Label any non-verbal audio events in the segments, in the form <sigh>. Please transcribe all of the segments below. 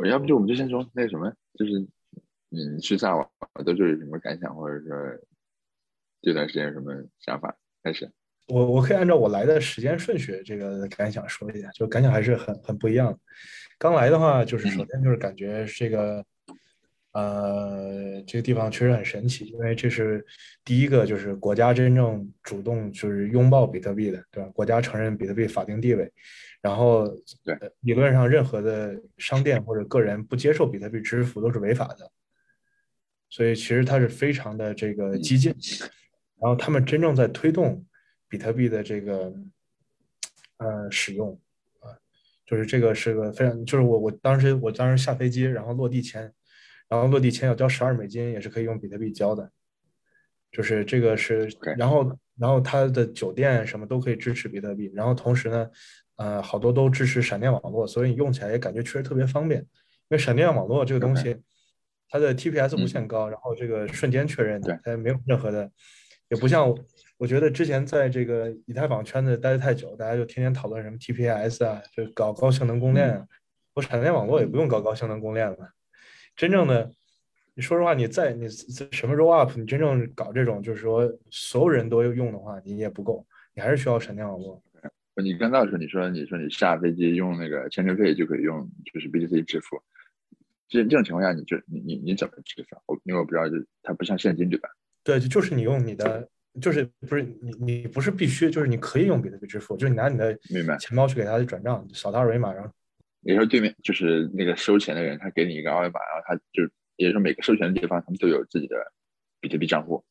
我要不就我们就先说那什么，就是你去萨瓦都是有什么感想，或者说这段时间有什么想法？开始。我我可以按照我来的时间顺序，这个感想说一下，就感想还是很很不一样的。刚来的话，就是首先就是感觉这个，呃，这个地方确实很神奇，因为这是第一个就是国家真正主动就是拥抱比特币的，对吧？国家承认比特币法定地位，然后对理论上任何的商店或者个人不接受比特币支付都是违法的，所以其实它是非常的这个激进，<laughs> 然后他们真正在推动。比特币的这个呃使用啊，就是这个是个非常，就是我我当时我当时下飞机，然后落地前，然后落地签要交十二美金，也是可以用比特币交的，就是这个是，然后然后它的酒店什么都可以支持比特币，然后同时呢，呃，好多都支持闪电网络，所以你用起来也感觉确实特别方便，因为闪电网络这个东西，它的 TPS 无限高，然后这个瞬间确认，它没有任何的，也不像。我觉得之前在这个以太坊圈子待的太久，大家就天天讨论什么 TPS 啊，就搞高性能公链啊。我闪电网络也不用搞高性能公链了。真正的，你说实话，你在你什么 roll up，你真正搞这种就是说所有人都用的话，你也不够，你还是需要闪电网络。你刚到的时候你说你说你下飞机用那个签证费就可以用就是 BTC 支付，这这种情况下你就你你你怎么支付？我因为我不知道，就它不像现金对吧？对，就是你用你的。就是不是你你不是必须，就是你可以用比特币支付，就是你拿你的钱包去给他转账，扫他二维码，然后也就是对面就是那个收钱的人，他给你一个二维码，然后他就也就是说每个收钱的地方他们都有自己的比特币账户。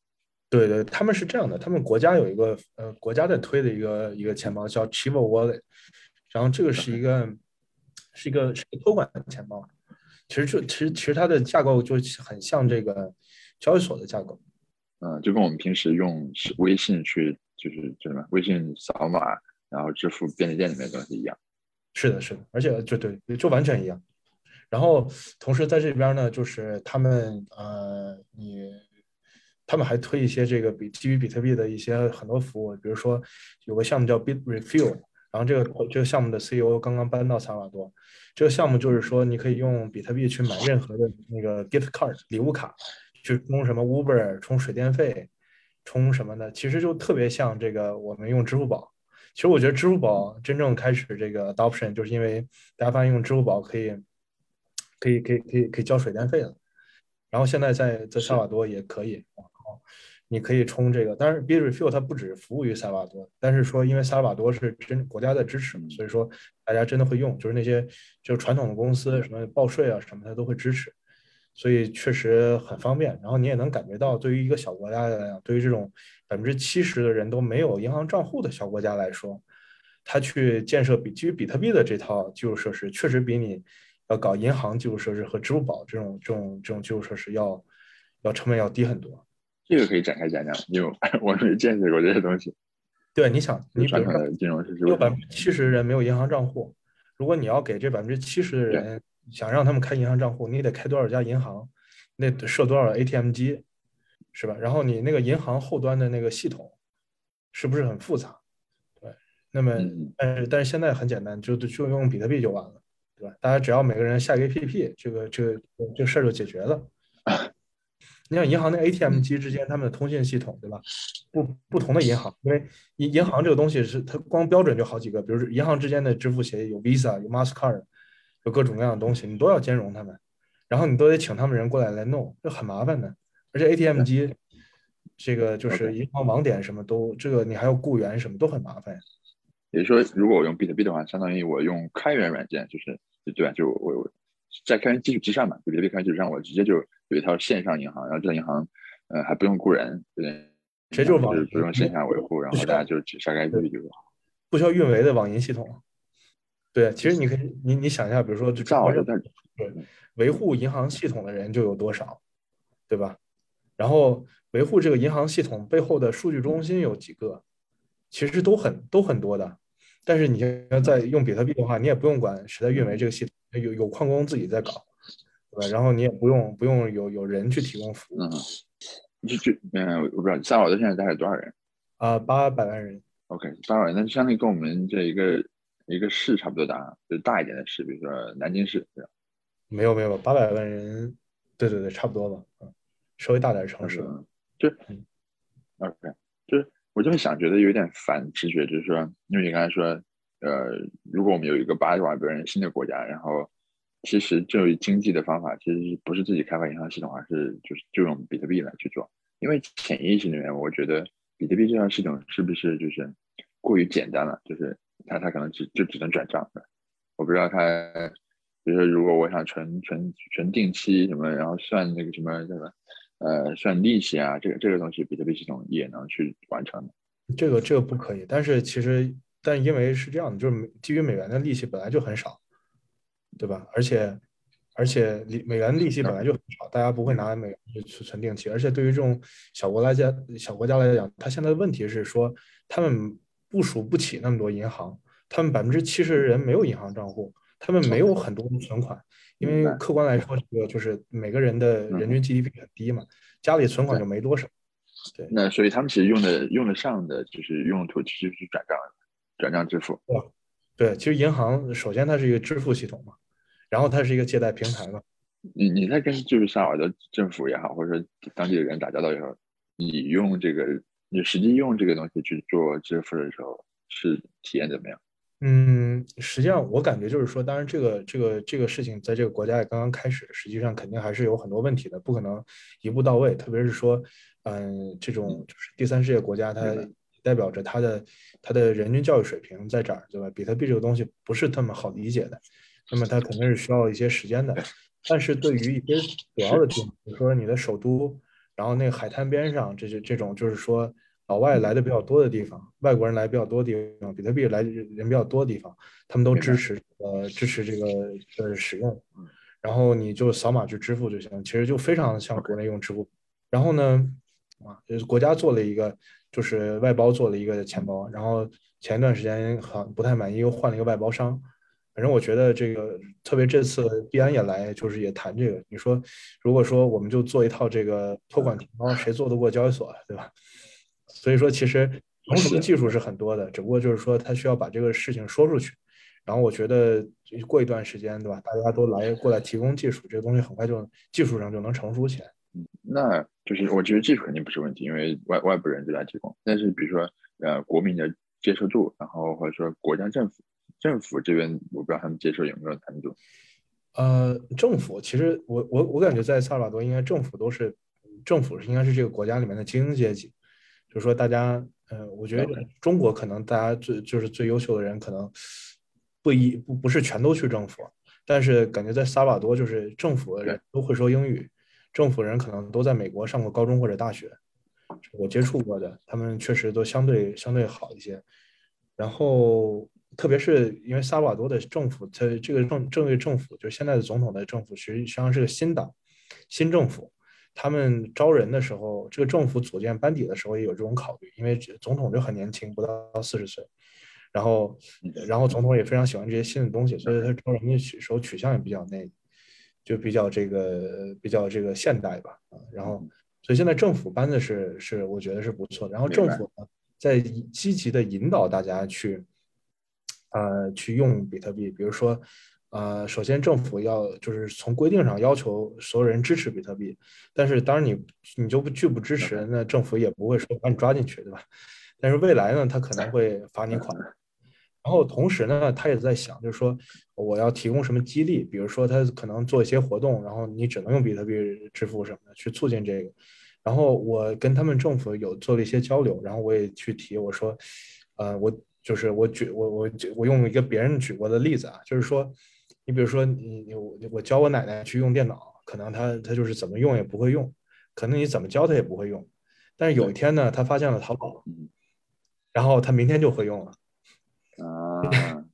对对，他们是这样的，他们国家有一个呃国家在推的一个一个钱包叫 Chivo Wallet，然后这个是一个是一个是一个托管的钱包，其实就其实其实它的架构就很像这个交易所的架构。嗯，就跟我们平时用微信去，就是叫什么？微信扫码然后支付便利店里面的东西一样。是的，是的，而且就对，就完全一样。然后同时在这边呢，就是他们呃，你他们还推一些这个比基于比特币的一些很多服务，比如说有个项目叫 Bit Refill，然后这个这个项目的 CEO 刚刚搬到萨尔瓦多。这个项目就是说，你可以用比特币去买任何的那个 gift card 礼物卡。去充什么 Uber，充水电费，充什么的，其实就特别像这个我们用支付宝。其实我觉得支付宝真正开始这个 adoption，就是因为大家发现用支付宝可以，可以，可以，可以，可以交水电费了。然后现在在在萨瓦多也可以，你可以充这个。但是 Bitrefill 它不只服务于萨瓦多，但是说因为萨瓦多是真国家在支持嘛，所以说大家真的会用，就是那些就是传统的公司什么报税啊什么它都会支持。所以确实很方便，然后你也能感觉到，对于一个小国家来讲，对于这种百分之七十的人都没有银行账户的小国家来说，他去建设比基于比特币的这套基础设施，确实比你要搞银行基础设施和支付宝这种这种这种基础设施要要成本要低很多。这个可以展开讲讲，因为我 <laughs> 没见识过这些东西。<laughs> 对，你想，你传统的金融设施，有百分之七十的人没有银行账户，如果你要给这百分之七十的人。想让他们开银行账户，你得开多少家银行，那设多少 ATM 机，是吧？然后你那个银行后端的那个系统，是不是很复杂？对，那么但是但是现在很简单，就就用比特币就完了，对吧？大家只要每个人下个 APP，这个这个这个事儿就解决了。<laughs> 你像银行的 ATM 机之间，他们的通信系统，对吧？不不同的银行，因为银银行这个东西是它光标准就好几个，比如说银行之间的支付协议有 Visa 有 Mastercard。有各种各样的东西，你都要兼容他们，然后你都得请他们人过来来弄，就很麻烦的。而且 ATM 机，这个就是银行网点什么都，这个你还要雇员什么都很麻烦。也就是说，如果我用比特币的话，相当于我用开源软件，就是对吧？就我我在开源基础之上嘛，比特币开源基础上，我直接就有一套线上银行，然后这个银行呃还不用雇人，对，直接就是不用线下维护，然后大家就只下个 APP 就好，不需要运维的网银系统。对，其实你可以，你你想一下，比如说，就对维护银行系统的人就有多少，对吧？然后维护这个银行系统背后的数据中心有几个，其实都很都很多的。但是你要在用比特币的话，你也不用管谁在运维这个系统，有有矿工自己在搞，对吧？然后你也不用不用有有人去提供服务。嗯，就就嗯，我不知道萨瓦多现在大概多少人？啊，八百万人。OK，八百万，那就相当于跟我们这一个。一个市差不多大，就是大一点的市，比如说南京市，对吧？没有没有，八百万人，对对对，差不多吧，嗯，稍微大点城市，就 OK，就是我就会想，觉得有点反直觉，就是说，因为你刚才说，呃，如果我们有一个八百万人新的国家，然后其实就经济的方法，其实不是自己开发银行系统，而是就是就用比特币来去做，因为潜意识里面，我觉得比特币这套系统是不是就是过于简单了，就是他他可能只就只能转账，我不知道他。比如说，如果我想存存存定期什么，然后算那个什么什么，呃，算利息啊，这个这个东西，比特币系统也能去完成的。这个这个不可以，但是其实，但因为是这样的，就是基于美元的利息本来就很少，对吧？而且而且利美元利息本来就很少，大家不会拿美元去存定期。而且对于这种小国来讲，小国家来讲，它现在的问题是说，他们部署不起那么多银行，他们百分之七十的人没有银行账户。他们没有很多的存款，因为客观来说，这个就是每个人的人均 GDP 很低嘛，家里存款就没多少。对，那所以他们其实用的用得上的就是用途其实是转账，转账支付。对，对，其实银行首先它是一个支付系统嘛，然后它是一个借贷平台嘛。你你在跟就是萨尔的政府也好，或者说当地的人打交道也好，你用这个你实际用这个东西去做支付的时候，是体验怎么样？嗯，实际上我感觉就是说，当然这个这个这个事情在这个国家也刚刚开始，实际上肯定还是有很多问题的，不可能一步到位。特别是说，嗯，这种就是第三世界国家，它代表着它的它的人均教育水平在这儿，对吧？比特币这个东西不是那么好理解的，那么它肯定是需要一些时间的。<laughs> 但是对于一些主要的地方，比如说你的首都，然后那个海滩边上，这些这种就是说。老外来的比较多的地方，外国人来比较多的地方，比特币来人比较多的地方，他们都支持呃支持这个呃使用，然后你就扫码去支付就行，其实就非常像国内用支付。然后呢，啊，就是国家做了一个，就是外包做了一个钱包，然后前一段时间好像不太满意，又换了一个外包商。反正我觉得这个，特别这次毕安也来，就是也谈这个。你说，如果说我们就做一套这个托管钱包，谁做得过交易所，对吧？所以说，其实同时的技术是很多的，只不过就是说，他需要把这个事情说出去。然后我觉得过一段时间，对吧？大家都来过来提供技术，这个东西很快就技术上就能成熟起来。嗯，那就是我觉得技术肯定不是问题，因为外外部人就来提供。但是比如说，呃，国民的接受度，然后或者说国家政府政府这边，我不知道他们接受有没有难度。呃，政府其实我我我感觉在萨尔瓦多，应该政府都是政府是应该是这个国家里面的精英阶级。就是说，大家，呃，我觉得中国可能大家最就是最优秀的人，可能不一不不是全都去政府，但是感觉在萨瓦多，就是政府的人都会说英语，政府人可能都在美国上过高中或者大学，我接触过的，他们确实都相对相对好一些。然后，特别是因为萨瓦多的政府，它这个政政治政府，就是现在的总统的政府，实际上是个新党，新政府。他们招人的时候，这个政府组建班底的时候也有这种考虑，因为总统就很年轻，不到四十岁，然后，然后总统也非常喜欢这些新的东西，所以他招人的时候取向也比较那，就比较这个比较这个现代吧，啊，然后，所以现在政府班子是是我觉得是不错的，然后政府呢在积极的引导大家去，呃，去用比特币，比如说。呃，首先政府要就是从规定上要求所有人支持比特币，但是当然你你就不拒不支持，那政府也不会说把你抓进去，对吧？<laughs> 但是未来呢，他可能会罚你款。然后同时呢，他也在想，就是说我要提供什么激励，比如说他可能做一些活动，然后你只能用比特币支付什么的，去促进这个。然后我跟他们政府有做了一些交流，然后我也去提，我说，呃，我就是我举我我我用一个别人举过的例子啊，就是说。你比如说，你你我我教我奶奶去用电脑，可能她她就是怎么用也不会用，可能你怎么教她也不会用。但是有一天呢，她发现了淘宝，然后她明天就会用了。啊，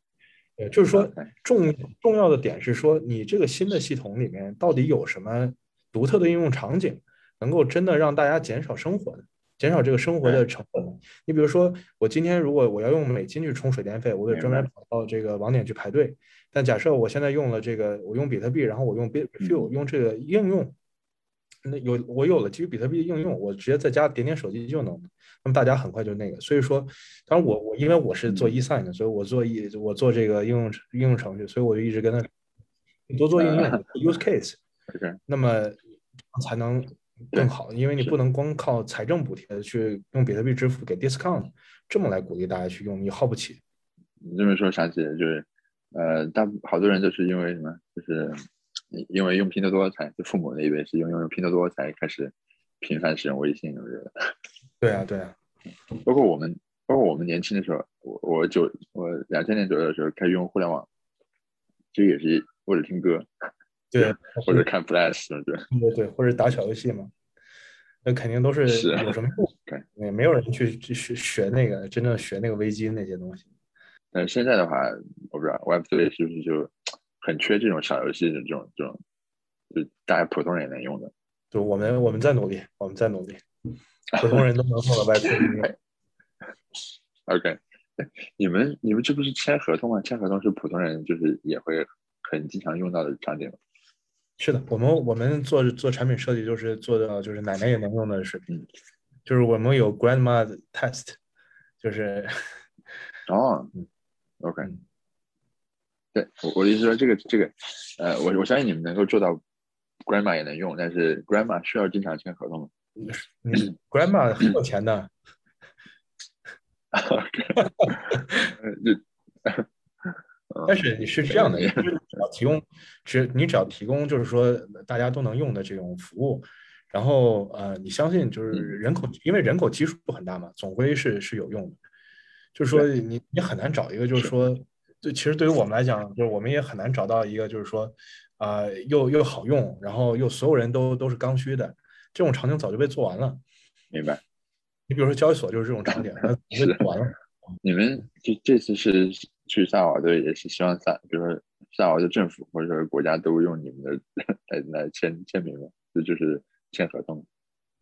对，就是说重重要的点是说，你这个新的系统里面到底有什么独特的应用场景，能够真的让大家减少生活的。减少这个生活的成本。你比如说，我今天如果我要用美金去充水电费，我得专门跑到这个网点去排队。但假设我现在用了这个，我用比特币，然后我用 Bitfuel 用这个应用，那有我有了基于比特币的应用，我直接在家点点手机就能。那么大家很快就那个。所以说，当然我我因为我是做 eSign 的，所以我做一我做这个应用应用程序，所以我就一直跟他多做应用 use case，OK，那么才能更好，因为你不能光靠财政补贴去用比特币支付给 discount，这么来鼓励大家去用，你耗不起。你这么说想起就是，呃，大好多人就是因为什么？就是因为用拼多多才，就父母那一辈是用用用拼多多才开始频繁使用微信，我觉得。<laughs> 对啊，对啊，包括我们，包括我们年轻的时候，我我九我两千年左右的时候开始用互联网，其实也是为了听歌对，或者看 Flash，对对对对，或者打小游戏嘛，那肯定都是是有什么用？对也没有人去去学学那个真正学那个危机那些东西。但是现在的话，我不知道 Web 3是不是就很缺这种小游戏的这种这种，就大家普通人也能用的。就我们我们在努力，我们在努力，<laughs> 普通人都能做到 Web 3应用。OK，你们你们这不是签合同吗？签合同是普通人就是也会很经常用到的场景吗。是的，我们我们做做产品设计就是做到就是奶奶也能用的水平。嗯，就是我们有 grandma test，就是哦嗯，OK，嗯。对我我的意思说这个这个，呃，我我相信你们能够做到 grandma 也能用，但是 grandma 需要经常签合同吗？嗯 grandma <clears throat> 很有钱的，？OK，<laughs> <laughs> 就但是你是这样的，你只要提供，只你只要提供就是说大家都能用的这种服务，然后呃，你相信就是嗯人口，因为人口基数很大嘛，总归是是有用的。就是说你你很难找一个，就是说，对，其实对于我们来讲，就是我们也很难找到一个，就是说，啊、又又好用，然后又所有人都都是刚需的这种场景早就被做完了。明白。你比如说交易所就是这种场景，<laughs> 它被做完了。你们这这次是去萨尔瓦多，也是希望萨，比如说萨尔瓦多政府或者说国家都用你们的来来签签名嘛？这就是签合同。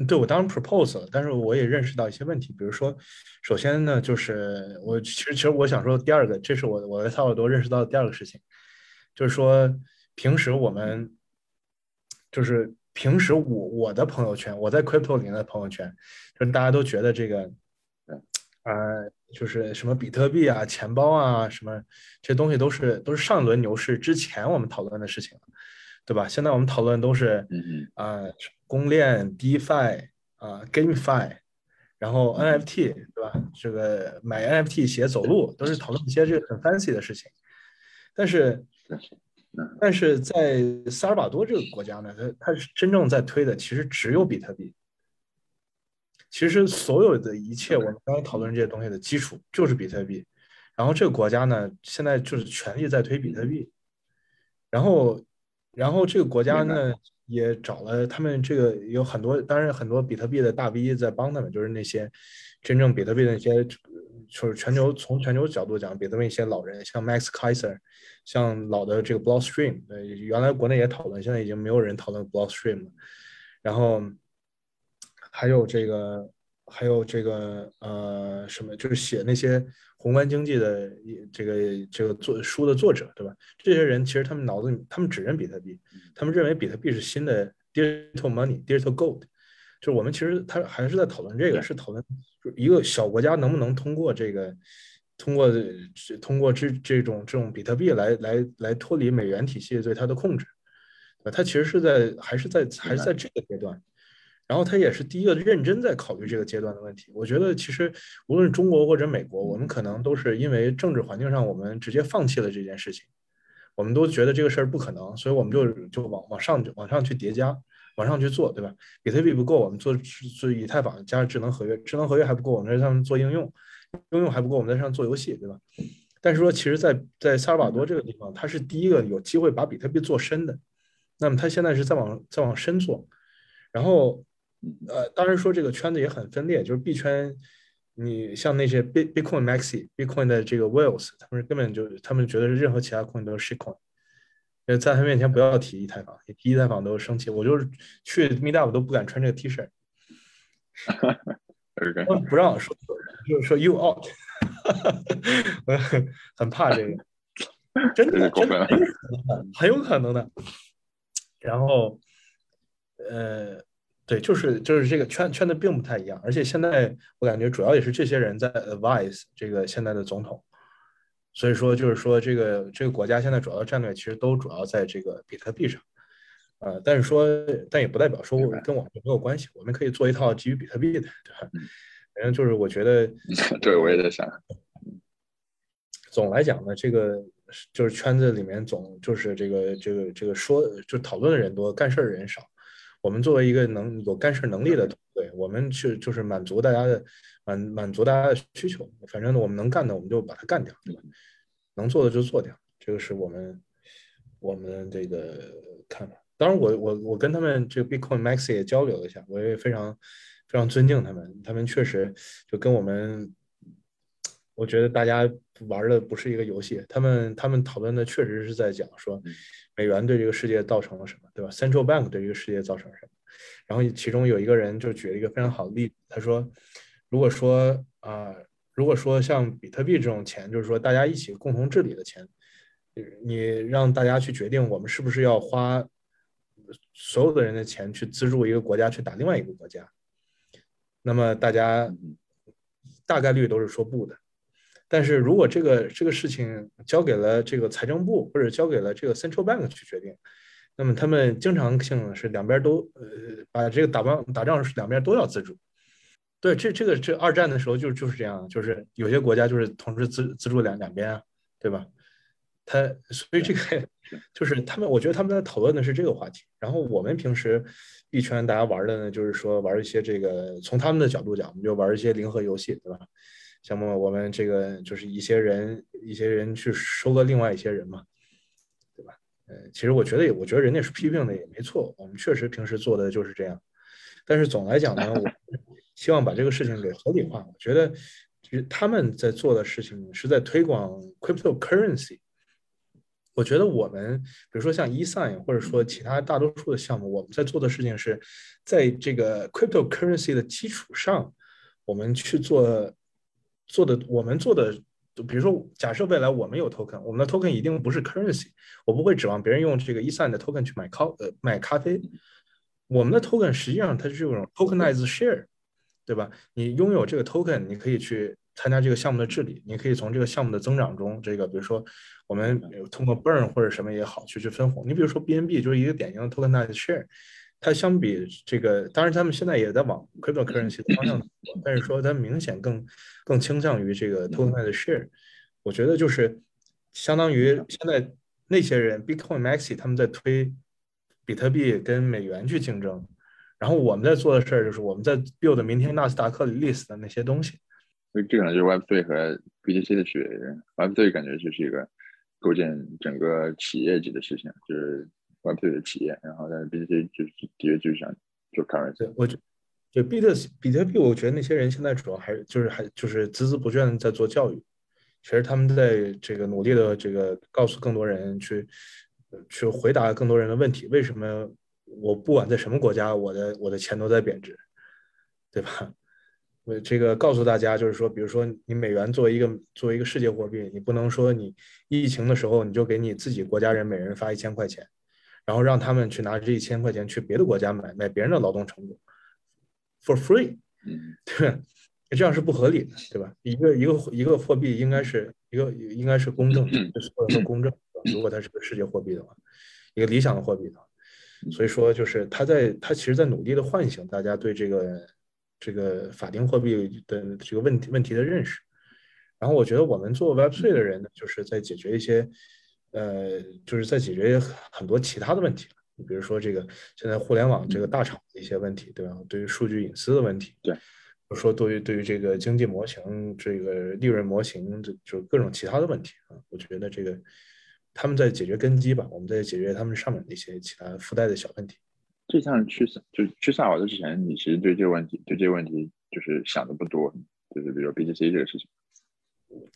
对我当然 propose 了，但是我也认识到一些问题，比如说，首先呢，就是我其实其实我想说第二个，这是我我在萨尔多认识到的第二个事情，就是说平时我们就是平时我我的朋友圈，我在 crypto 里面的朋友圈，就是大家都觉得这个，呃，就是什么比特币啊、钱包啊，什么这些东西都是都是上一轮牛市之前我们讨论的事情了，对吧？现在我们讨论都是嗯嗯啊、公链、DeFi 啊、GameFi，然后 NFT 对吧？这个买 NFT 鞋走路都是讨论一些这个很 fancy 的事情，但是但是在萨尔瓦多这个国家呢，它它是真正在推的其实只有比特币。其实所有的一切，我们刚才讨论这些东西的基础就是比特币。然后这个国家呢，现在就是全力在推比特币。然后，然后这个国家呢也找了他们这个有很多，当然很多比特币的大 V 在帮他们，就是那些真正比特币的那些，就是全球从全球角度讲，比特币一些老人，像 Max Kaiser，像老的这个 Blockstream，呃，原来国内也讨论，现在已经没有人讨论 Blockstream 了。然后还有这个，还有这个呃什么，就是写那些宏观经济的这个这个作书的作者，对吧？这些人其实他们脑子里，他们只认比特币，他们认为比特币是新的 digital money、digital gold。就是我们其实他还是在讨论这个，是讨论一个小国家能不能通过这个，通过通过这这种这种比特币来来来脱离美元体系对它的控制。呃，它其实是在还是在还是在这个阶段，然后它也是第一个认真在考虑这个阶段的问题。我觉得其实无论中国或者美国，我们可能都是因为政治环境上，我们直接放弃了这件事情，我们都觉得这个事儿不可能，所以我们就就往往上往上去叠加，往上去做，对吧？比特币不够，我们做做以太坊加智能合约，智能合约还不够，我们在上面做应用，应用还不够，我们在上面做游戏，对吧？但是说，其实在，在萨尔瓦多这个地方，它是第一个有机会把比特币做深的。那么它现在是在往在往深做，然后呃，当然说这个圈子也很分裂，就是币圈，你像那些 Bit Bitcoin Maxi、Bitcoin 的这个 Whales，他们根本就他们觉得是任何其他 coin 都是 shitcoin，呃，在他面前不要提以太坊，一提以太坊都生气，我就是去 Meetup 都不敢穿这个 T 恤，<laughs> OK，他们不让我说，就是说 you out，我 <laughs> 很很怕这个，真的 <laughs> 真的很有可能的，很有可能的。然后，呃，对，就是就是这个圈圈的并不太一样，而且现在我感觉主要也是这些人在 advise 这个现在的总统，所以说就是说这个这个国家现在主要的战略其实都主要在这个比特币上，呃，但是说但也不代表说跟我们没有关系，我们可以做一套基于比特币的，对吧？反正就是我觉得，<laughs> 对我也在想，<laughs> 总来讲呢，这个就是圈子里面总就是这个这个这个说就讨论的人多，干事儿的人少。我们作为一个能有干事能力的团队，我们去就是满足大家的满满足大家的需求。反正我们能干的，我们就把它干掉，对吧？能做的就做掉，这个是我们我们这个看法。当然，我我我跟他们这个 Bitcoin Maxi 也交流了一下，我也非常非常尊敬他们。他们确实就跟我们，我觉得大家玩的不是一个游戏。他们他们讨论的确实是在讲说。美元对这个世界造成了什么，对吧？Central Bank 对这个世界造成了什么？然后其中有一个人就举了一个非常好的例子，他说，如果说啊，如果说像比特币这种钱，就是说大家一起共同治理的钱，你让大家去决定我们是不是要花所有的人的钱去资助一个国家去打另外一个国家，那么大家大概率都是说不的。但是如果这个这个事情交给了这个财政部或者交给了这个 central bank 去决定，那么他们经常性是两边都呃把这个打仗打仗是两边都要资助。对，这这个这二战的时候就就是这样，就是有些国家就是同时资资助两两边啊，对吧？他所以这个 <laughs> 就是他们，我觉得他们在讨论的是这个话题。然后我们平时币圈大家玩的呢，就是说玩一些这个从他们的角度讲，我们就玩一些零和游戏，对吧？像么我们这个就是一些人，一些人去收割另外一些人嘛，对吧？呃，其实我觉得也，我觉得人家是批评的也没错，我们确实平时做的就是这样。但是总来讲呢，我希望把这个事情给合理化。我觉得，其实他们在做的事情是在推广 cryptocurrency。我觉得我们，比如说像 eSign 或者说其他大多数的项目，我们在做的事情是在这个 cryptocurrency 的基础上，我们去做。做的我们做的，比如说，假设未来我们有 token，我们的 token 一定不是 currency，我不会指望别人用这个 eSign 的 token 去买咖呃买咖啡。我们的 token 实际上它是这种 tokenized share，对吧？你拥有这个 token，你可以去参加这个项目的治理，你可以从这个项目的增长中，这个比如说我们通过 burn 或者什么也好去去分红。你比如说 BNB 就是一个典型的 tokenized share。它相比这个，当然他们现在也在往 cryptocurrency 的方向走，但是说它明显更更倾向于这个 token 的 share。我觉得就是相当于现在那些人 Bitcoin Maxi 他们在推比特币跟美元去竞争，然后我们在做的事儿就是我们在 build 明天纳斯达克 list 的那些东西。所以这可能就是 Web3 和 BTC 的区别。Web3 感觉就是一个构建整个企业级的事情，就是。Web 3的企业，然后但是 BTC 就是的确就是想做 currency。我觉对比特比特币，我觉得那些人现在主要还是就是还就是孜孜不倦的在做教育。其实他们在这个努力的这个告诉更多人去去回答更多人的问题：为什么我不管在什么国家，我的我的钱都在贬值，对吧？<laughs> 我这个告诉大家就是说，比如说你美元作为一个作为一个世界货币，你不能说你疫情的时候你就给你自己国家人每人发一千块钱。然后让他们去拿这一千块钱去别的国家买买别人的劳动成果，for free，对吧？这样是不合理的，对吧？一个一个一个货币应该是一个应该是公正，所有人都公正。如果它是个世界货币的话，一个理想的货币的话，所以说就是他在他其实在努力的唤醒大家对这个这个法定货币的这个问题问题的认识。然后我觉得我们做 Web3 的人呢，就是在解决一些。呃，就是在解决很多其他的问题，你比如说这个现在互联网这个大厂的一些问题，对吧？对于数据隐私的问题，对，或者说对于对于这个经济模型、这个利润模型，这就各种其他的问题啊。我觉得这个他们在解决根基吧，我们在解决他们上面的一些其他附带的小问题。就像去就去萨瓦德之前，你其实对这个问题对这个问题就是想的不多，就是比如 BTC 这个事情。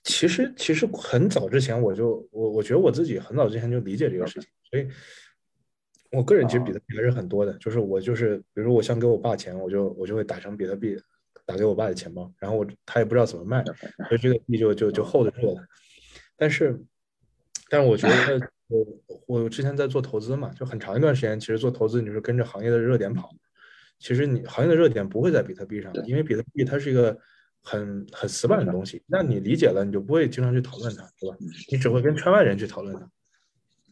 其实其实很早之前我就我我觉得我自己很早之前就理解这个事情，所以我个人其实比特币还是很多的。就是我就是比如说我想给我爸钱，我就我就会打成比特币打给我爸的钱包，然后我他也不知道怎么卖，所以这个币就就就 hold 住了。但是但是我觉得 <laughs> 我我之前在做投资嘛，就很长一段时间，其实做投资你是跟着行业的热点跑。其实你行业的热点不会在比特币上，因为比特币它是一个很很死板的东西。那你理解了，你就不会经常去讨论它，对吧？你只会跟圈外人去讨论它。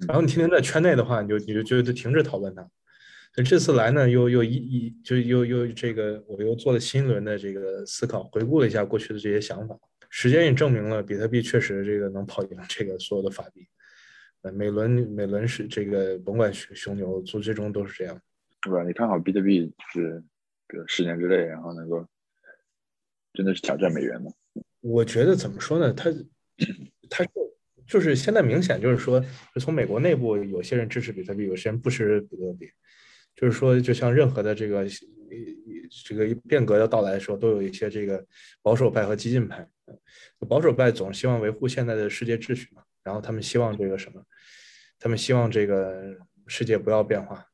然后你天天在圈内的话，你就你就就就停止讨论它。这次来呢，又又一一就又又这个，我又做了新一轮的这个思考，回顾了一下过去的这些想法。时间也证明了，比特币确实这个能跑赢这个所有的法币。呃，每轮每轮是这个，甭管熊熊牛，最最终都是这样，对吧？你看好比特币是，比如十年之内，然后能够真的是挑战美元吗？我觉得怎么说呢？它它是就是现在明显就是说，从美国内部有些人支持比特币，有些人不支持比特币。就是说，就像任何的这个这个变革要到来的时候，都有一些这个保守派和激进派。保守派总希望维护现在的世界秩序嘛，然后他们希望这个什么，他们希望这个世界不要变化。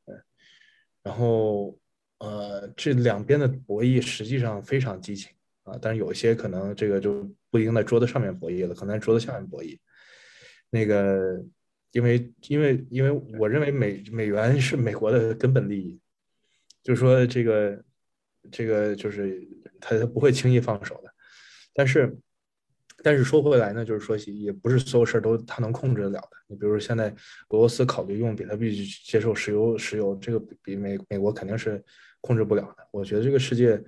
然后呃，这两边的博弈实际上非常激情啊，但是有一些可能这个就不一定在桌子上面博弈了，可能在桌子下面博弈。那个。因为，因为，因为我认为美美元是美国的根本利益，就是说这个，这个就是他他不会轻易放手的。但是，但是说回来呢，就是说也不是所有事儿都他能控制得了的。你比如说现在俄罗斯考虑用比特币去接受石油，石油这个比美美国肯定是控制不了的。我觉得这个世界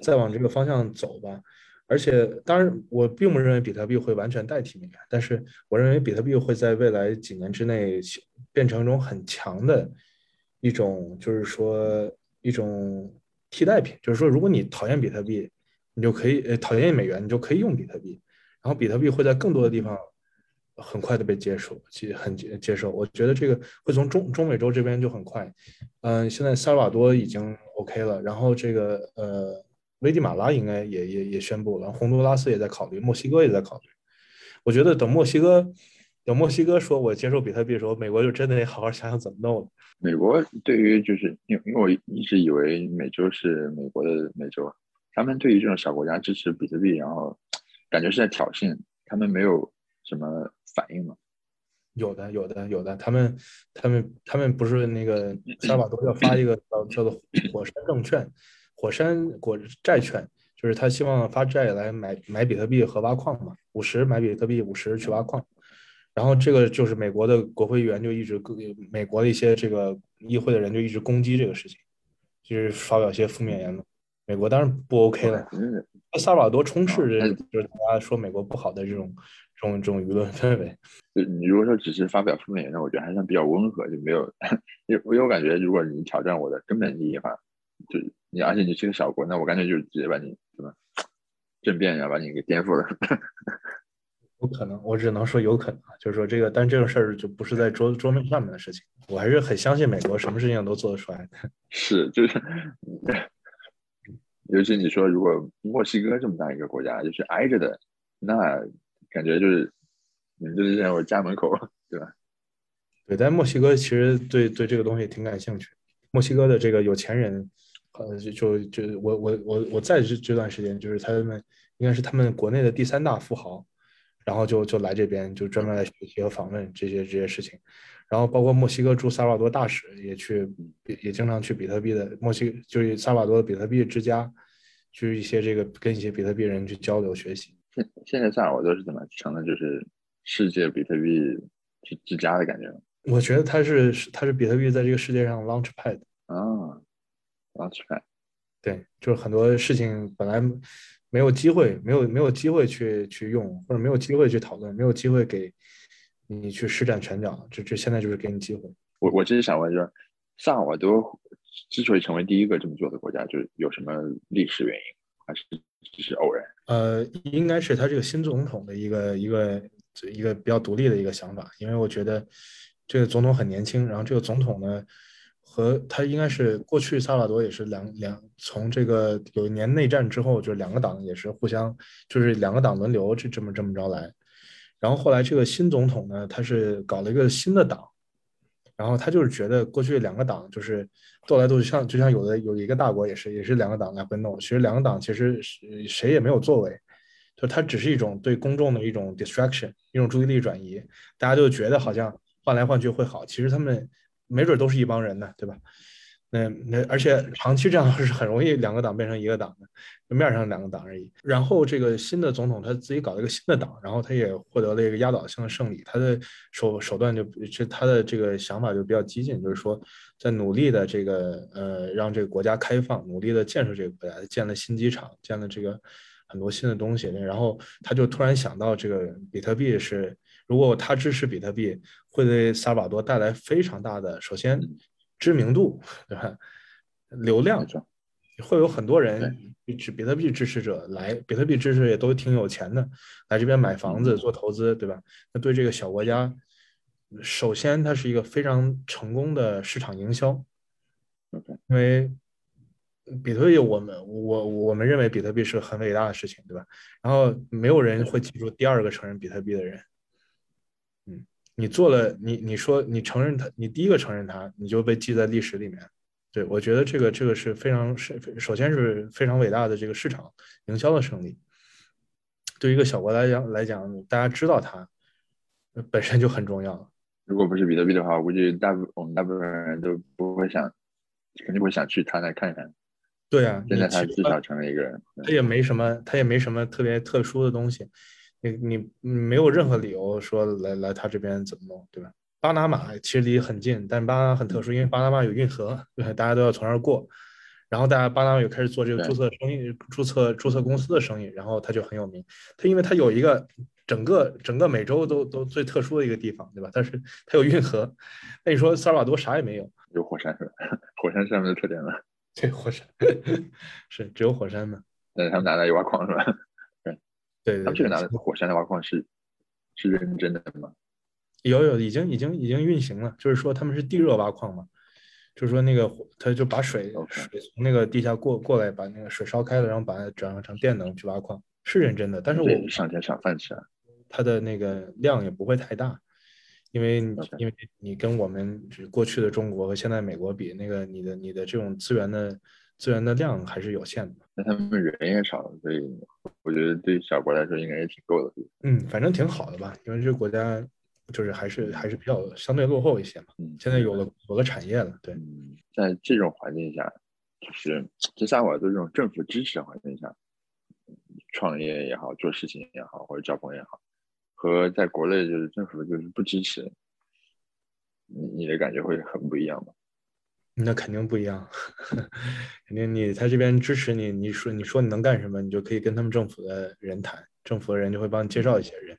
再往这个方向走吧。而且，当然，我并不认为比特币会完全代替美元，但是我认为比特币会在未来几年之内变成一种很强的一种，就是说一种替代品。就是说，如果你讨厌比特币，你就可以呃讨厌美元，你就可以用比特币。然后，比特币会在更多的地方很快的被接受，接很接接受。我觉得这个会从中中美洲这边就很快。嗯，现在萨尔瓦多已经 OK 了，然后这个呃。危地马拉应该也也也宣布了，洪都拉斯也在考虑，墨西哥也在考虑。我觉得等墨西哥等墨西哥说我接受比特币的时候，美国就真的得好好想想怎么弄了。美国对于就是因因为我一直以为美洲是美国的美洲，他们对于这种小国家支持比特币，然后感觉是在挑衅，他们没有什么反应吗？有的有的有的，他们他们他们不是那个萨尔瓦多要发一个叫叫做火山证券。火山国债券就是他希望发债来买买比特币和挖矿嘛，五十买比特币，五十去挖矿。然后这个就是美国的国会议员就一直美国的一些这个议会的人就一直攻击这个事情，就是发表一些负面言论。美国当然不 OK 了，萨尔瓦多充斥着就是大家说美国不好的这种这种这种舆论氛围。<laughs> 就你如果说只是发表负面言论，我觉得还算比较温和，就没有 <laughs> 因为因为我感觉如果你挑战我的根本利益的话，就。你而且你是个小国，那我干脆就直接把你什么政变呀，把你给颠覆了。<laughs> 有可能，我只能说有可能，就是说这个，但这种事儿就不是在桌桌面上面的事情。我还是很相信美国，什么事情都做得出来的。是，就是，尤其你说，如果墨西哥这么大一个国家，就是挨着的，那感觉就是你就是在我家门口，对吧？<laughs> 对，但墨西哥其实对对这个东西挺感兴趣。墨西哥的这个有钱人。呃，就就就我我我我在这这段时间，就是他们应该是他们国内的第三大富豪，然后就就来这边，就专门来学习和访问这些这些事情，然后包括墨西哥驻萨瓦多大使也去，也经常去比特币的墨西，就是萨瓦多的比特币之家，就是一些这个跟一些比特币人去交流学习。现现在萨尔瓦多是怎么成了就是世界比特币之之家的感觉？我觉得它是它是比特币在这个世界上 launch pad 啊。，launchpad，，对，就是很多事情本来没有机会，没有没有机会去去用，或者没有机会去讨论，没有机会给你去施展拳脚，这这现在就是给你机会。我我其实想问，就是萨尔瓦多之所以成为第一个这么做的国家，就是有什么历史原因，还是只是偶然？呃，应该是他这个新总统的一个一个一个比较独立的一个想法，因为我觉得这个总统很年轻，然后这个总统呢。和他应该是过去萨瓦多也是两两从这个有一年内战之后，就是两个党也是互相就是两个党轮流这这么这么着来，然后后来这个新总统呢，他是搞了一个新的党，然后他就是觉得过去两个党就是斗来斗去，像就像有的有一个大国也是也是两个党来回弄，其实两个党其实谁也没有作为，就它只是一种对公众的一种 distraction，一种注意力转移，大家就觉得好像换来换去会好，其实他们。没准都是一帮人呢，对吧？那那而且长期这样是很容易两个党变成一个党的，面上两个党而已。然后这个新的总统他自己搞了一个新的党，然后他也获得了一个压倒性的胜利。他的手手段就这他的这个想法就比较激进，就是说在努力的这个呃让这个国家开放，努力的建设这个国家，建了新机场，建了这个很多新的东西。然后他就突然想到，这个比特币是如果他支持比特币，会对萨尔瓦多带来非常大的首先。知名度对吧？流量会有很多人支比特币支持者来，比特币支持也都挺有钱的，来这边买房子做投资，对吧？那对这个小国家，首先它是一个非常成功的市场营销。因为比特币，我们我我们认为比特币是很伟大的事情，对吧？然后没有人会记住第二个承认比特币的人。你做了，你你说你承认他，你第一个承认他，你就被记在历史里面。对我觉得这个这个是非常是首先是非常伟大的这个市场营销的胜利。对于一个小国来讲来讲，大家知道它本身就很重要。如果不是比特币的话，我估计大部我们大部分人都不会想，肯定不会想去他那看看。对啊，现在他至少成了一个人，他也没什么，他也没什么特别特殊的东西。你你没有任何理由说来来他这边怎么弄，对吧？巴拿马其实离很近，但巴拿马很特殊，因为巴拿马有运河，对，大家都要从那儿过。然后大家巴拿马又开始做这个注册生意、注册注册公司的生意，然后他就很有名。他因为他有一个整个整个美洲都都最特殊的一个地方，对吧？但是它有运河。那你说萨尔瓦多啥也没有？有火山是吧？<laughs> 火山上面的特点吗？<laughs> 对，火山 <laughs> 是只有火山嘛？但是他们拿来挖矿是吧？对，他们这个拿的火山的挖矿是是认真的吗？有有，已经已经已经运行了。就是说他们是地热挖矿嘛，就是说那个他就把水水从那个地下过过来，把那个水烧开了，然后把它转化成电能去挖矿，是认真的。但是我上天赏饭吃啊，它的那个量也不会太大，因为因为你跟我们过去的中国和现在美国比，那个你的你的这种资源的。资源的量还是有限的，那他们人也少，所以我觉得对小国来说应该也挺够的。嗯，反正挺好的吧，因为这个国家就是还是还是比较相对落后一些嘛。嗯，现在有了有了产业了，对。在这种环境下，就是在萨瓦多这种政府支持的环境下，创业也好，做事情也好，或者交朋友也好，和在国内就是政府就是不支持，你你的感觉会很不一样吗？那肯定不一样，<laughs> 肯定你他这边支持你，你说你说你能干什么，你就可以跟他们政府的人谈，政府的人就会帮你介绍一些人。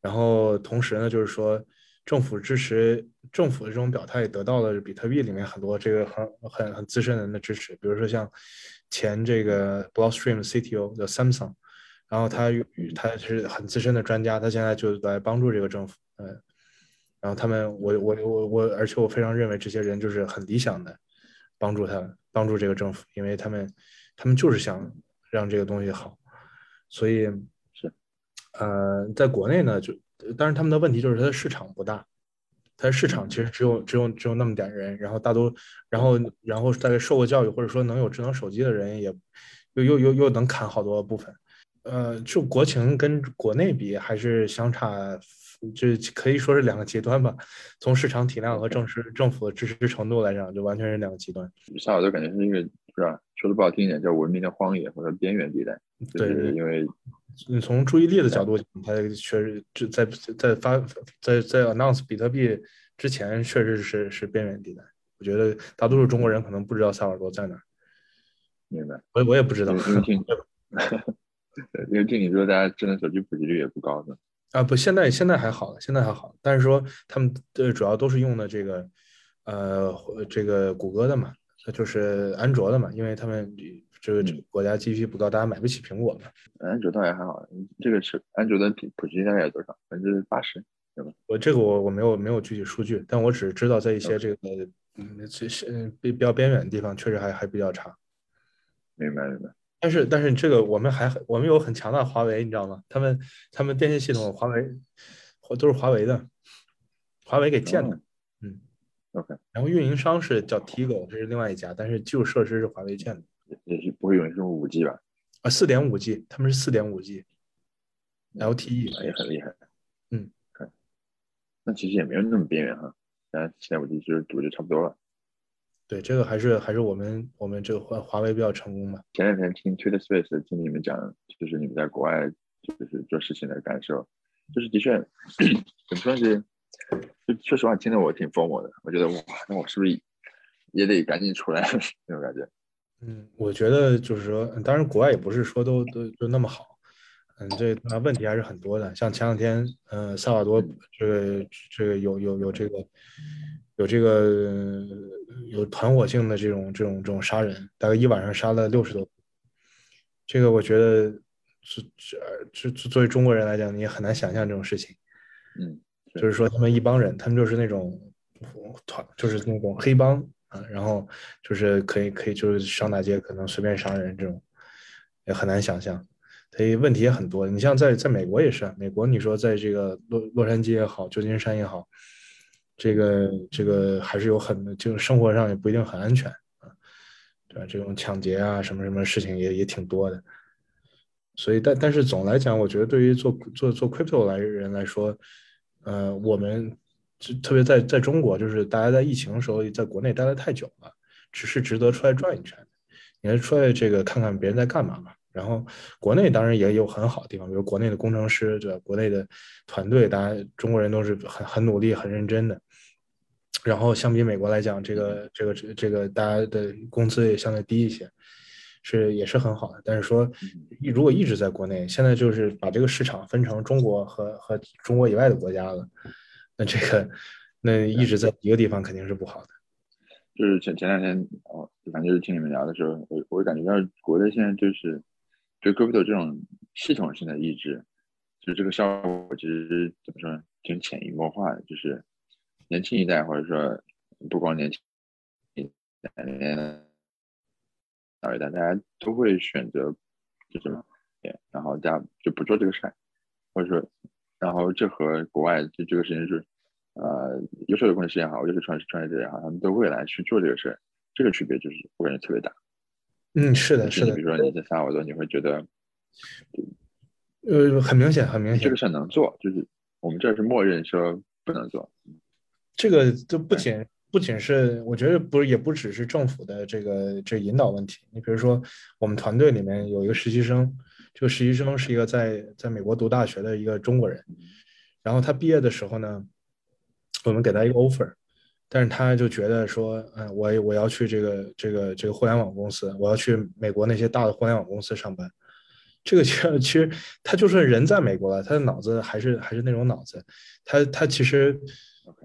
然后同时呢，就是说政府支持政府的这种表态，也得到了比特币里面很多这个很很很资深人的支持。比如说像前这个 Blockstream CTO 叫 Samsung，然后他他是很资深的专家，他现在就来帮助这个政府，嗯。然后他们，我我我我，而且我非常认为这些人就是很理想的，帮助他帮助这个政府，因为他们他们就是想让这个东西好，所以是，呃，在国内呢，就当然他们的问题就是它的市场不大，它的市场其实只有只有只有那么点人，然后大多然后然后大概受过教育或者说能有智能手机的人也又又又又能砍好多部分，呃，就国情跟国内比还是相差。这可以说是两个极端吧，从市场体量和政治政府的支持程度来讲，就完全是两个极端。萨尔多感觉是一个是吧？说的不好听一点，叫文明的荒野或者边缘地带。对，因为你从注意力的角度讲，它确实就在在发在在 announce 比特币之前，确实是是边缘地带。我觉得大多数中国人可能不知道萨尔多在哪。明白。我我也不知道。因为听，<laughs> <laughs> 因为听你说，大家智能手机普及率也不高的。啊不，现在现在还好了，现在还好。但是说他们的主要都是用的这个，呃，这个谷歌的嘛，就是安卓的嘛，因为他们这个国家 GDP 不高，大家买不起苹果嘛。安卓倒也还好，这个是安卓的普普及大概有多少？百分之八十，对吧？我这个我我没有没有具体数据，但我只是知道在一些这个嗯这些比比较边远的地方，确实还还比较差。明白明白。但是但是这个我们还很我们有很强大的华为，你知道吗？他们他们电信系统华为，都是华为的，华为给建的，嗯，OK。然后运营商是叫 Tigo，这是另外一家，但是基础设施是华为建的，也是不会用什么五 G 吧？啊，四点五 G，他们是四点五 G，LTE 也很厉害，嗯，那其实也没有那么边缘哈，现在四点五 G 其实读就差不多了。对，这个还是还是我们我们这个华华为比较成功吧。前两天听 Twitter Space 听你们讲，就是你们在国外就是做事情的感受，就是的确怎么说是，就说实话听得我挺 formal 的，我觉得哇，那我是不是也得赶紧出来那种感觉？嗯，我觉得就是说，当然国外也不是说都都都那么好，嗯，这那问题还是很多的。像前两天，嗯，萨瓦多这个这个有有有这个有这个有团伙性的这种这种这种杀人，大概一晚上杀了六十多，这个我觉得这这这作为中国人来讲，你也很难想象这种事情。嗯，就是说他们一帮人，他们就是那种团，就是那种黑帮。啊，然后就是可以可以就是上大街可能随便杀人这种，也很难想象，所以问题也很多。你像在在美国也是，美国你说在这个洛洛杉矶也好，旧金山也好，这个这个还是有很就是生活上也不一定很安全啊，对吧？这种抢劫啊什么什么事情也也挺多的。所以但但是总来讲，我觉得对于做做做 crypto 来人来说，呃，我们。就特别在在中国，就是大家在疫情的时候在国内待的太久了，只是值得出来转一圈。你还出来这个看看别人在干嘛嘛？然后国内当然也有很好的地方，比如国内的工程师，对吧？国内的团队，大家中国人都是很很努力、很认真的。然后相比美国来讲，这个这个这个大家的工资也相对低一些，是也是很好的。但是说，如果一直在国内，现在就是把这个市场分成中国和和中国以外的国家了。那这个，那一直在一个地方肯定是不好的。就是前前两天，哦，反正就是听你们聊的时候，我我感觉到国内现在就是，对 crypto 这种系统性的抑制，就这个效果其实怎么说呢，挺潜移默化的。就是年轻一代或者说不光年轻一代，老一代，大家都会选择就什么，然后大家就不做这个事儿，或者说。然后这和国外这这个事情是，呃，优秀的工程师也好，优秀的创创业者也好，他们都会来去做这个事儿，这个区别就是我感觉特别大。嗯，是的，是的。比如说你在萨尔瓦多，你会觉得，呃，很明显，很明显，这个事儿能做，就是我们这是默认说不能做。这个就不仅不仅是，我觉得不也不只是政府的这个这引导问题。你比如说，我们团队里面有一个实习生。这个实习生是一个在在美国读大学的一个中国人，然后他毕业的时候呢，我们给他一个 offer，但是他就觉得说，嗯，我我要去这个这个这个互联网公司，我要去美国那些大的互联网公司上班。这个其实 <laughs> 其实他就算人在美国了，他的脑子还是还是那种脑子，他他其实，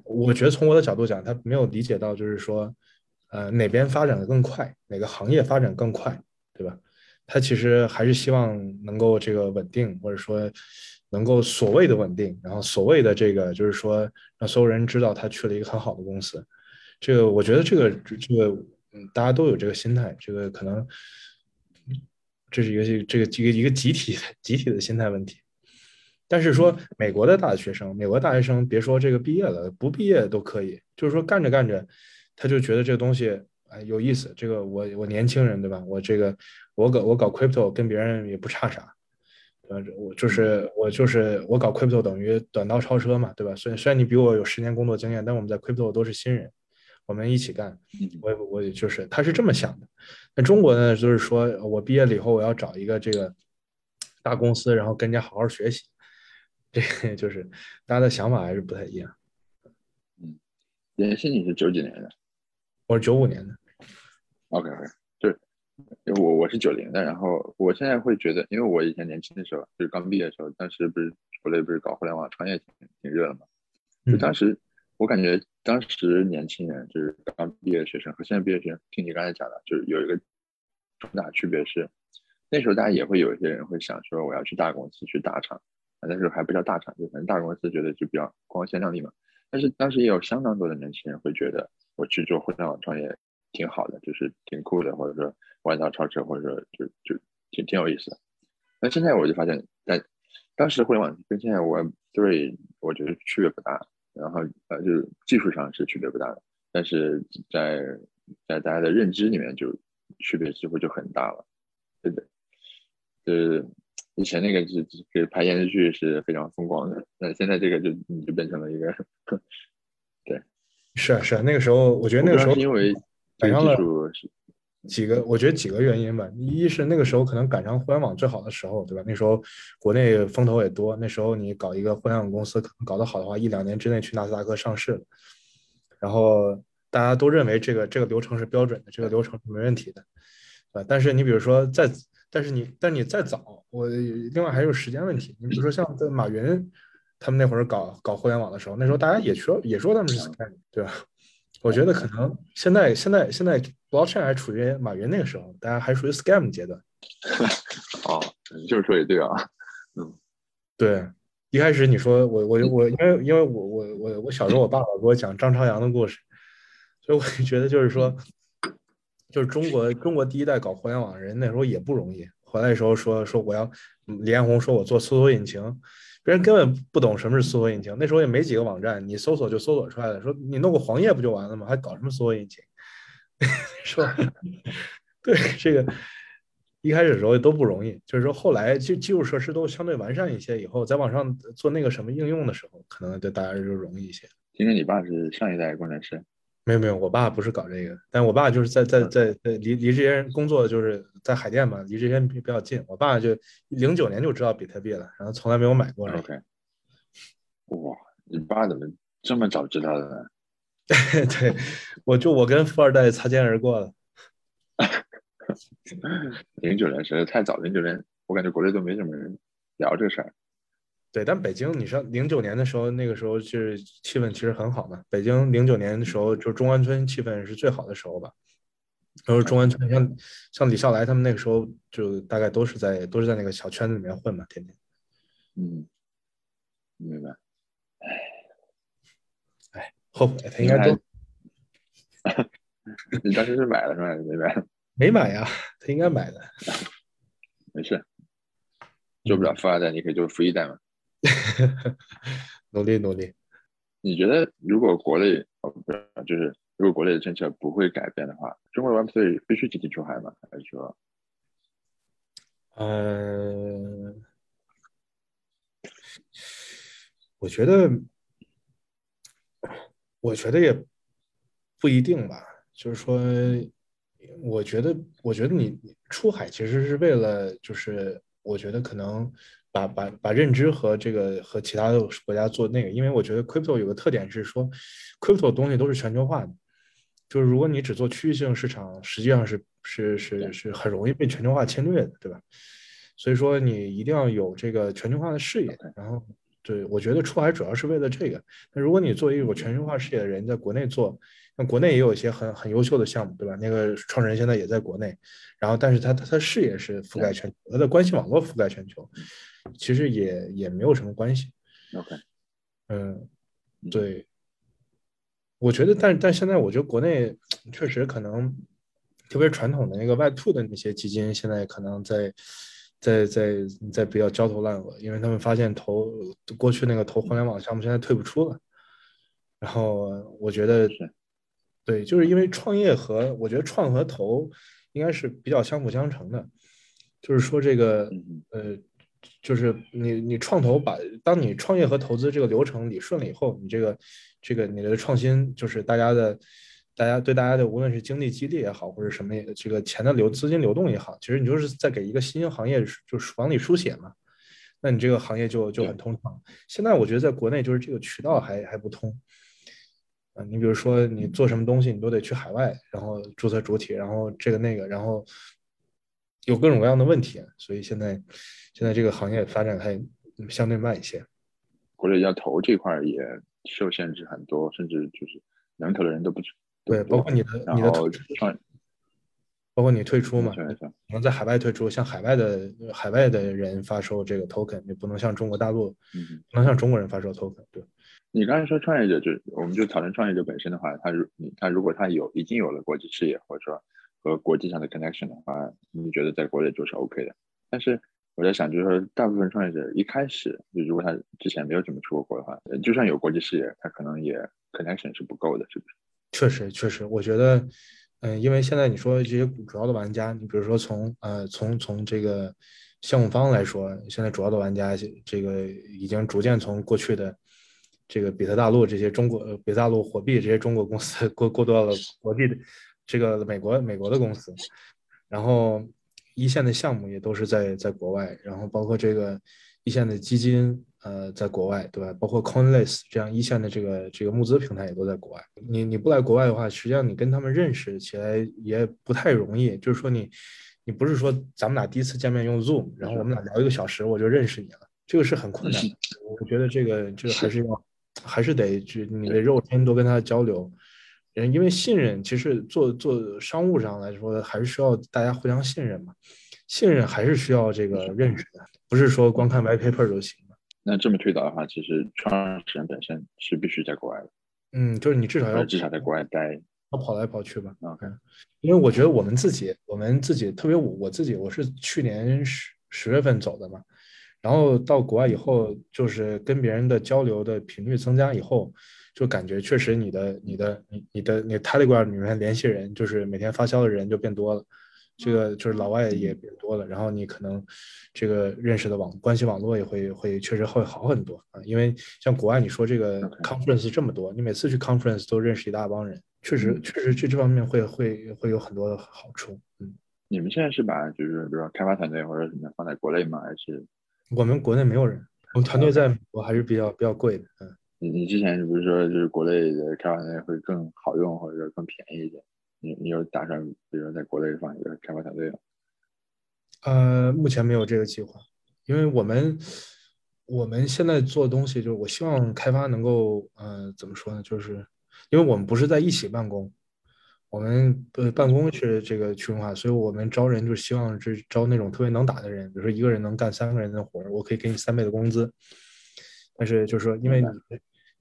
我觉得从我的角度讲，他没有理解到就是说，呃，哪边发展的更快，哪个行业发展更快，对吧？他其实还是希望能够这个稳定，或者说能够所谓的稳定，然后所谓的这个就是说让所有人知道他去了一个很好的公司。这个我觉得这个这个嗯，大家都有这个心态，这个可能这是一个这个这个一个集体集体的心态问题。但是说美国的大学生，美国大学生别说这个毕业了，不毕业都可以，就是说干着干着他就觉得这个东西哎有意思。这个我我年轻人对吧？我这个。我搞我搞 crypto 跟别人也不差啥，呃，我就是我就是我搞 crypto 等于短道超车嘛，对吧？虽然虽然你比我有十年工作经验，但我们在 crypto 都是新人，我们一起干。我我也就是他是这么想的。那中国呢，就是说我毕业了以后，我要找一个这个大公司，然后跟人家好好学习。这个就是大家的想法还是不太一样。嗯，联系你是九几年的？我是九五年的。OK OK 就是。我我是九零的，然后我现在会觉得，因为我以前年轻的时候，就是刚毕业的时候，当时不是国内不是搞互联网创业挺挺热的嘛，就当时我感觉当时年轻人就是刚毕业的学生和现在毕业学生，听你刚才讲的，就是有一个重大区别是，那时候大家也会有一些人会想说我要去大公司去大厂，啊那时候还不叫大厂，就反正大公司觉得就比较光鲜亮丽嘛，但是当时也有相当多的年轻人会觉得我去做互联网创业。挺好的，就是挺酷的，或者说弯道超车，或者说就就挺挺有意思的。那现在我就发现，在当时互联网跟现在我对我觉得区别不大，然后呃就是技术上是区别不大的，但是在在大家的认知里面就区别几乎就很大了，对的。就是以前那个是是拍电视剧是非常风光的，那现在这个就你就变成了一个，<laughs> 对。是啊是啊，那个时候我觉得那个时候因为赶上了是几个，我觉得几个原因吧。一是那个时候可能赶上互联网最好的时候，对吧？那时候国内风投也多，那时候你搞一个互联网公司，可能搞得好的话，一两年之内去纳斯达克上市了。然后大家都认为这个这个流程是标准的，这个流程是没问题的，啊。但是你比如说再，但是你但你再早，我另外还有时间问题。你比如说像在马云他们那会儿搞搞互联网的时候，那时候大家也说也说他们是 scam，对吧？我觉得可能现在现在现在 blockchain 还处于马云那个时候，大家还属于 scam 阶段。<laughs> 哦，你这么说也对啊。嗯，对，一开始你说我我我因为因为我我我我小时候我爸爸给我讲张朝阳的故事，所以我就觉得就是说，就是中国中国第一代搞互联网的人那时候也不容易。回来的时候说说我要李彦宏说我做搜索引擎。别人根本不懂什么是搜索引擎，那时候也没几个网站，你搜索就搜索出来了。说你弄个黄页不就完了吗？还搞什么搜索引擎？<laughs> 是吧？<laughs> 对，这个一开始的时候都不容易，就是说后来就基础设施都相对完善一些以后，在网上做那个什么应用的时候，可能对大家就容易一些。听说你爸是上一代工程师。没有没有，我爸不是搞这个，但我爸就是在在在在离离这些人工作就是在海淀嘛，离这些人比比较近。我爸就零九年就知道比特币了，然后从来没有买过。OK，哇，你爸怎么这么早知道的呢？<laughs> 对，我就我跟富二代擦肩而过了。<laughs> 零九年实在太早，零九年我感觉国内都没什么人聊这事儿。对，但北京，你上零九年的时候，那个时候是气氛其实很好嘛。北京零九年的时候，就中关村气氛是最好的时候吧。然后中关村像像李笑来他们那个时候，就大概都是在都是在那个小圈子里面混嘛，天天。嗯，明白。哎，哎，后悔他应该都。你当时是买了是吧？没买？没买呀，他应该买的。没事，做不了富二代，你可以做富一代嘛。<laughs> 努力努力。你觉得如果国内哦不是，就是如果国内的政策不会改变的话，中国的 Web3 必须集体出海吗？还是说？呃，我觉得，我觉得也不一定吧。就是说，我觉得，我觉得你出海其实是为了，就是我觉得可能。把把把认知和这个和其他的国家做那个，因为我觉得 crypto 有个特点是说，crypto 东西都是全球化的，就是如果你只做区域性市场，实际上是是是是很容易被全球化侵略的，对吧？所以说你一定要有这个全球化的视野。然后，对我觉得出海主要是为了这个。那如果你作为一个全球化视野的人，在国内做，那国内也有一些很很优秀的项目，对吧？那个创始人现在也在国内，然后但是他他视野是覆盖全球，他的关系网络覆盖全球。其实也也没有什么关系。OK，嗯，对，我觉得，但但现在我觉得国内确实可能，特别传统的那个 Y Two 的那些基金，现在可能在在在在比较焦头烂额，因为他们发现投过去那个投互联网项目现在退不出了。然后我觉得，对，就是因为创业和我觉得创和投应该是比较相辅相成的，就是说这个呃。就是你你创投把，当你创业和投资这个流程理顺了以后，你这个这个你的创新就是大家的，大家对大家的无论是精力激励也好，或者什么也这个钱的流资金流动也好，其实你就是在给一个新兴行业就是往里输血嘛，那你这个行业就就很通畅。现在我觉得在国内就是这个渠道还还不通，啊，你比如说你做什么东西你都得去海外，然后注册主体，然后这个那个，然后有各种各样的问题，所以现在。现在这个行业发展还相对慢一些，国内要投这块也受限制很多，甚至就是能投的人都不对，包括你的你的创，包括你退出嘛，能在海外退出，向海外的海外的人发售这个 token，你不能像中国大陆，不能向中国人发售 token。对，你刚才说创业者，就我们就讨论创业者本身的话，他如他如果他有已经有了国际视野，或者说和国际上的 connection 的话，你觉得在国内做是 OK 的，但是。我在想，就是说，大部分创业者一开始，就如果他之前没有怎么出过国的话，就算有国际视野，他可能也 connection 是不够的，是不是？确实，确实，我觉得，嗯，因为现在你说这些主要的玩家，你比如说从呃从从这个项目方来说，现在主要的玩家这个已经逐渐从过去的这个比特大陆这些中国比特大陆货币这些中国公司 <laughs> 过过渡到了国际的这个美国美国的公司，然后一线的项目也都是在在国外，然后包括这个一线的基金呃在国外，对吧？包括 Coinless 这样一线的这个这个募资平台也都在国外。你你不来国外的话，实际上你跟他们认识起来也不太容易。就是说你你不是说咱们俩第一次见面用 Zoom，然后我们俩聊一个小时我就认识你了，这个是很困难的。我觉得这个这个还是要还是得就你的肉身多跟他交流。嗯，因为信任，其实做做商务上来说，还是需要大家互相信任嘛。信任还是需要这个认识的，不是说光看 white paper 就行了。那这么推导的话，其实创始人本身是必须在国外的。嗯，就是你至少要至少在国外待，要跑来跑去吧。啊，因为我觉得我们自己，我们自己，特别我我自己，我是去年十十月份走的嘛，然后到国外以后，就是跟别人的交流的频率增加以后。就感觉确实，你的、你的、你、你的、你 Telegram 里面联系人，就是每天发消的人就变多了，这个就是老外也变多了，然后你可能这个认识的网关系网络也会会确实会好很多啊，因为像国外你说这个 conference 这么多，你每次去 conference 都认识一大帮人，确实确实这这方面会会会有很多的好处。嗯，你们现在是把就是比如说开发团队或者什么放在国内吗？还是我们国内没有人，我们团队在美国还是比较比较贵的，嗯。你你之前是不是说就是国内的开发团队会更好用，或者说更便宜一点？你你有打算比如说在国内放一个开发团队吗？呃，目前没有这个计划，因为我们我们现在做东西就是我希望开发能够呃怎么说呢？就是因为我们不是在一起办公，我们呃办公是这个去中心化，所以我们招人就希望是招那种特别能打的人，比如说一个人能干三个人的活儿，我可以给你三倍的工资。但是就是说，因为你，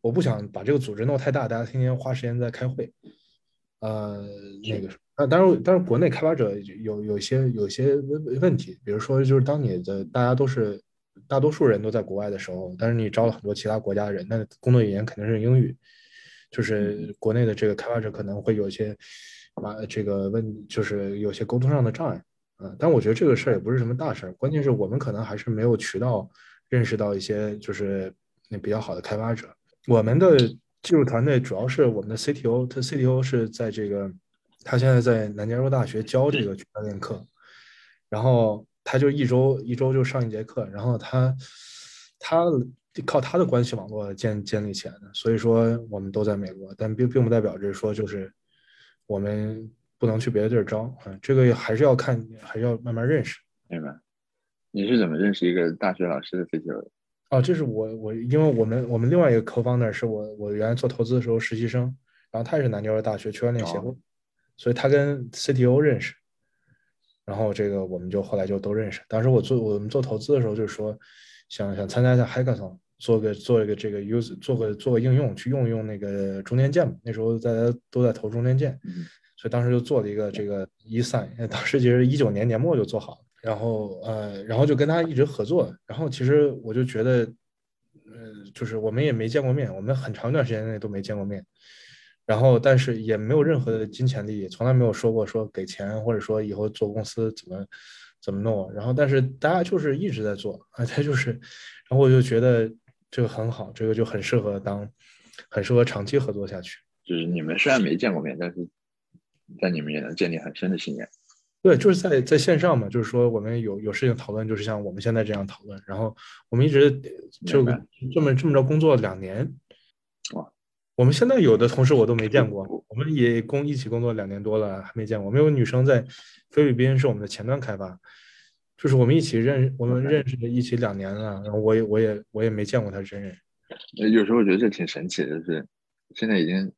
我不想把这个组织弄太大，大家天天花时间在开会。呃，那个，呃，当然，当然，国内开发者有有些有些问问题，比如说，就是当你的大家都是大多数人都在国外的时候，但是你招了很多其他国家的人，那工作语言肯定是英语。就是国内的这个开发者可能会有一些啊，这个问，就是有些沟通上的障碍。啊，但我觉得这个事儿也不是什么大事儿，关键是我们可能还是没有渠道认识到一些就是。那比较好的开发者，我们的技术团队主要是我们的 CTO，他 CTO 是在这个，他现在在南加州大学教这个区块链课，然后他就一周一周就上一节课，然后他他靠他的关系网络建建立起来的，所以说我们都在美国，但并并不代表着说就是我们不能去别的地儿招啊，这个还是要看，还是要慢慢认识。明白？你是怎么认识一个大学老师的 CTO 的？哦，这是我我，因为我们我们另外一个 co-founder 是我我原来做投资的时候实习生，然后他也是南加州大学区块链协会，所以他跟 CTO 认识，然后这个我们就后来就都认识。当时我做我们做投资的时候，就是说想想参加一下 Hackathon，做个做一个这个 use 做个做个应用，去用一用那个中间件嘛。那时候大家都在投中间件，所以当时就做了一个这个 eSign，当时其实一九年年末就做好了。然后呃，然后就跟他一直合作。然后其实我就觉得，呃，就是我们也没见过面，我们很长一段时间内都没见过面。然后但是也没有任何的金钱利益，从来没有说过说给钱，或者说以后做公司怎么怎么弄。然后但是大家就是一直在做啊，他就是，然后我就觉得这个很好，这个就很适合当，很适合长期合作下去。就是你们虽然没见过面，但是在你们也能建立很深的信任。对，就是在在线上嘛，就是说我们有有事情讨论，就是像我们现在这样讨论。然后我们一直就这么这么着工作两年。哇，我们现在有的同事我都没见过，我们也工一起工作两年多了，还没见过。我们有女生在菲律宾是我们的前端开发，就是我们一起认我们认识一起两年了，然后我也我也我也没见过她真人。有时候我觉得这挺神奇的，就是现在已经。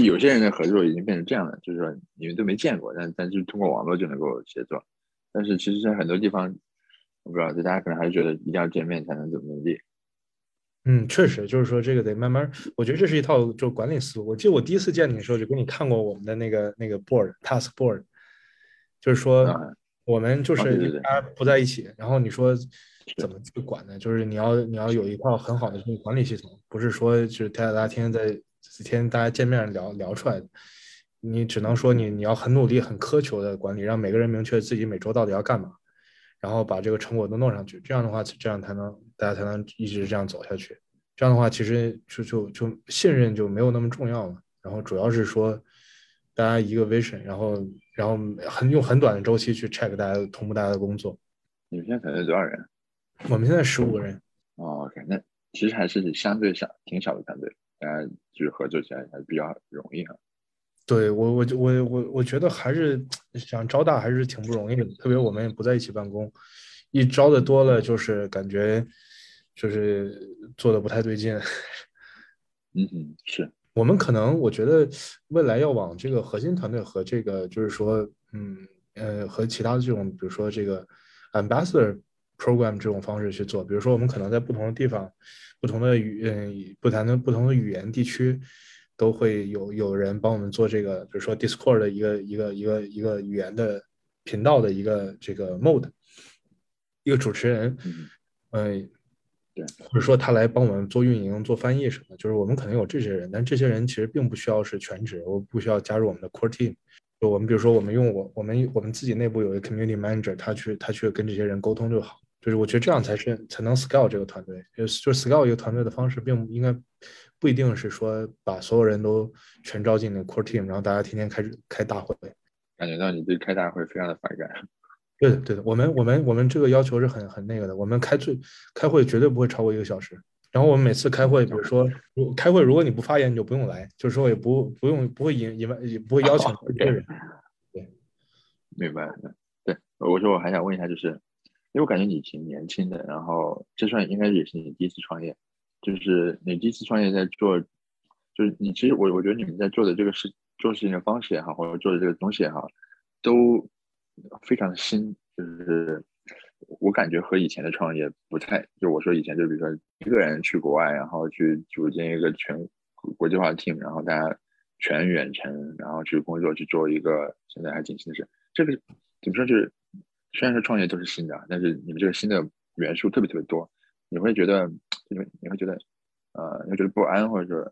有些人的合作已经变成这样了，就是说你们都没见过，但但是通过网络就能够协作。但是其实，在很多地方，我不知道，就大家可能还是觉得一定要见面才能怎么怎么地。嗯，确实，就是说这个得慢慢。我觉得这是一套就管理思路。我记得我第一次见你的时候，就给你看过我们的那个那个 board task board，就是说我们就是大家不在一起，然后你说怎么去管呢？就是你要你要有一套很好的这个管理系统，不是说就是大家天天在。几天大家见面聊聊出来的，你只能说你你要很努力、很苛求的管理，让每个人明确自己每周到底要干嘛，然后把这个成果都弄上去。这样的话，这样才能大家才能一直这样走下去。这样的话，其实就就就信任就没有那么重要了。然后主要是说，大家一个 vision，然后然后很用很短的周期去 check 大家同步大家的工作。你们现在团队多少人？我们现在十五个人。哦，OK，那其实还是相对小，挺小的团队，大家就是合作起来还是比较容易哈。对我，我我我我觉得还是想招大还是挺不容易的，特别我们也不在一起办公，一招的多了就是感觉就是做的不太对劲。嗯嗯，是我们可能我觉得未来要往这个核心团队和这个就是说，嗯呃和其他的这种比如说这个 ambassador program 这种方式去做，比如说我们可能在不同的地方、不同的语嗯不谈的不同的语言地区。都会有有人帮我们做这个，比如说 Discord 的一个一个一个一个语言的频道的一个这个 mode，一个主持人，嗯，对，或者说他来帮我们做运营、做翻译什么，就是我们可能有这些人，但这些人其实并不需要是全职，我不需要加入我们的 core team。就我们比如说，我们用我我们我们自己内部有一个 community manager，他去他去跟这些人沟通就好。就是我觉得这样才是才能 scale 这个团队，就就 scale 一个团队的方式，并不应该。不一定是说把所有人都全招进那 core team，然后大家天天开开大会，感觉到你对开大会非常的反感。对的，对的，我们我们我们这个要求是很很那个的，我们开最开会绝对不会超过一个小时。然后我们每次开会，比如说如开会，如果你不发言，你就不用来，就是说也不不用不会引引外也不会邀请别人。对，明白。对，我说我还想问一下，就是因为我感觉你挺年轻的，然后这算应该也是你第一次创业。就是你第一次创业在做，就是你其实我我觉得你们在做的这个事做事情的方式也好，或者做的这个东西也好，都非常的新。就是我感觉和以前的创业不太，就我说以前就比如说一个人去国外，然后去组建一个全国际化 team，然后大家全远程，然后去工作去做一个现在还挺新的事。这个怎么说？就是虽然说创业都是新的，但是你们这个新的元素特别特别多，你会觉得。你会你会觉得，呃，你会觉得不安，或者说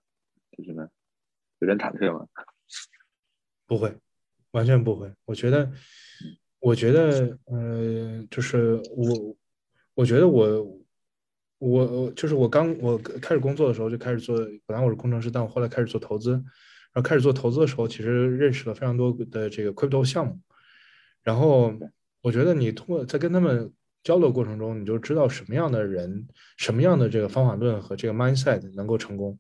就是呢，有点忐忑吗？<laughs> 不会，完全不会。我觉得，我觉得，呃，就是我，我觉得我，我就是我刚我开始工作的时候就开始做，本来我是工程师，但我后来开始做投资，然后开始做投资的时候，其实认识了非常多的这个 crypto 项目，然后我觉得你通过在跟他们。交流过程中，你就知道什么样的人、什么样的这个方法论和这个 mindset 能够成功。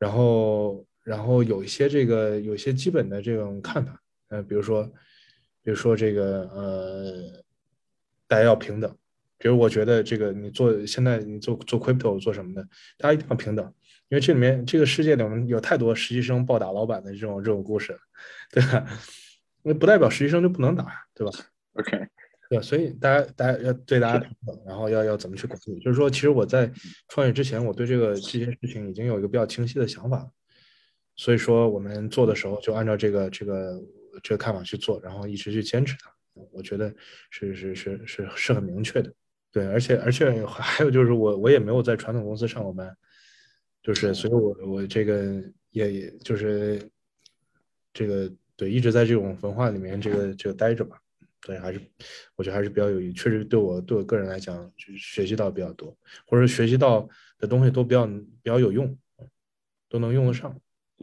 然后，然后有一些这个有一些基本的这种看法，呃，比如说，比如说这个呃，大家要平等。比如我觉得这个你做现在你做做 crypto 做什么的，大家一定要平等，因为这里面这个世界里面有太多实习生暴打老板的这种这种故事，对吧？那不代表实习生就不能打，对吧？OK。对，所以大家大家要对大家平等，然后要要怎么去管理？就是说，其实我在创业之前，我对这个这些事情已经有一个比较清晰的想法，所以说我们做的时候就按照这个这个这个看法去做，然后一直去坚持它。我觉得是是是是是很明确的。对，而且而且还有就是我我也没有在传统公司上过班，就是所以我我这个也也就是这个对一直在这种文化里面这个这个待着吧。对，还是我觉得还是比较有益，确实对我对我个人来讲，就是学习到比较多，或者学习到的东西都比较比较有用，都能用得上。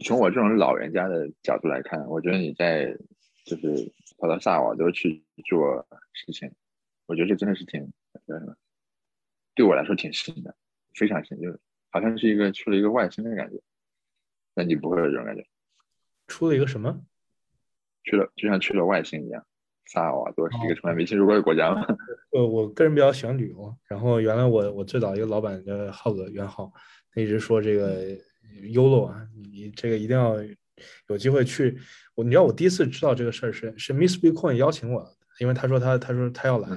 从我这种老人家的角度来看，我觉得你在就是跑到萨瓦多去做事情，我觉得这真的是挺叫什么？对我来说挺新的，非常新，就是好像是一个去了一个外星的感觉。那你不会有这种感觉？出了一个什么？去了，就像去了外星一样。萨瓦多是一个从来没进入过的国家吗？<laughs> 呃，我个人比较喜欢旅游。然后原来我我最早一个老板叫浩哥袁浩，他一直说这个 Olo 啊，你这个一定要有机会去。我你知道我第一次知道这个事儿是是 Miss Bitcoin 邀请我，因为他说他他说他要来，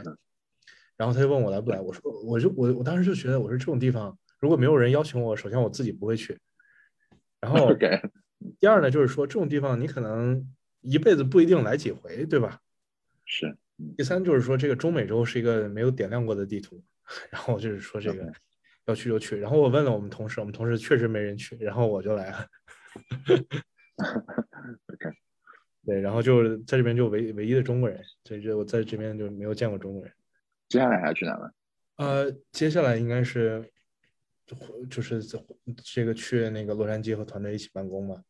然后他就问我来不来。我说我就我我当时就觉得我说这种地方如果没有人邀请我，首先我自己不会去。然后 <laughs> 第二呢，就是说这种地方你可能一辈子不一定来几回，对吧？是，第三就是说，这个中美洲是一个没有点亮过的地图，然后就是说这个要去就去。然后我问了我们同事，我们同事确实没人去，然后我就来了。<laughs> 对，然后就在这边就唯唯一的中国人，所以就我在这边就没有见过中国人。接下来还要去哪呢？呃，接下来应该是就是这个去那个洛杉矶和团队一起办公嘛。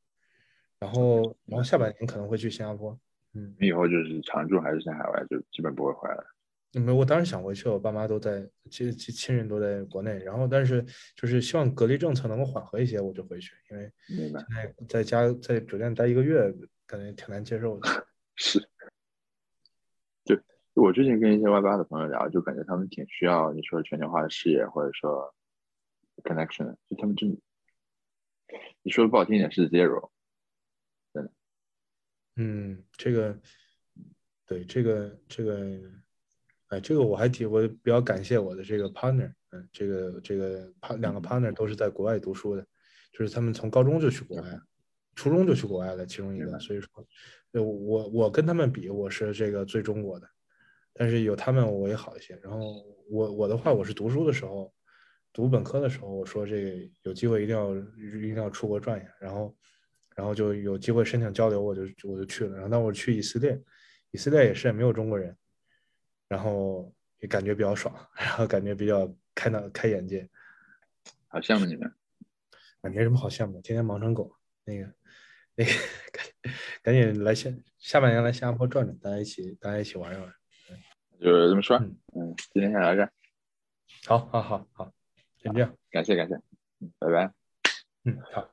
然后然后下半年可能会去新加坡。嗯，以后就是常住还是在海外，就基本不会回来了。没，我当时想回去，我爸妈都在，亲亲亲人都在国内。然后，但是就是希望隔离政策能够缓和一些，我就回去。因为现在在家在酒店待一个月，感觉挺难接受的。<laughs> 是，对我最近跟一些外八的朋友聊，就感觉他们挺需要你说全球化的视野，或者说 connection，就他们真，你说的不好听一点是 zero。嗯，这个，对，这个，这个，哎，这个我还挺，我比较感谢我的这个 partner，嗯，这个，这个 part 两个 partner 都是在国外读书的，就是他们从高中就去国外，初中就去国外了，其中一个，所以说，我我跟他们比，我是这个最中国的，但是有他们我也好一些。然后我我的话，我是读书的时候，读本科的时候，我说这个有机会一定要一定要出国转一下，然后。然后就有机会申请交流，我就我就去了。然后那我去以色列，以色列也是没有中国人，然后也感觉比较爽，<laughs> 然后感觉比较开脑开眼界。好羡慕你们，啊，没什么好羡慕，天天忙成狗。那个那个赶赶紧来下下半年来新加坡转转，大家一起大家一起玩一玩。就这么说，嗯，今天先聊这。好，好，好，好，先这样，感谢感谢，嗯拜拜。嗯，好。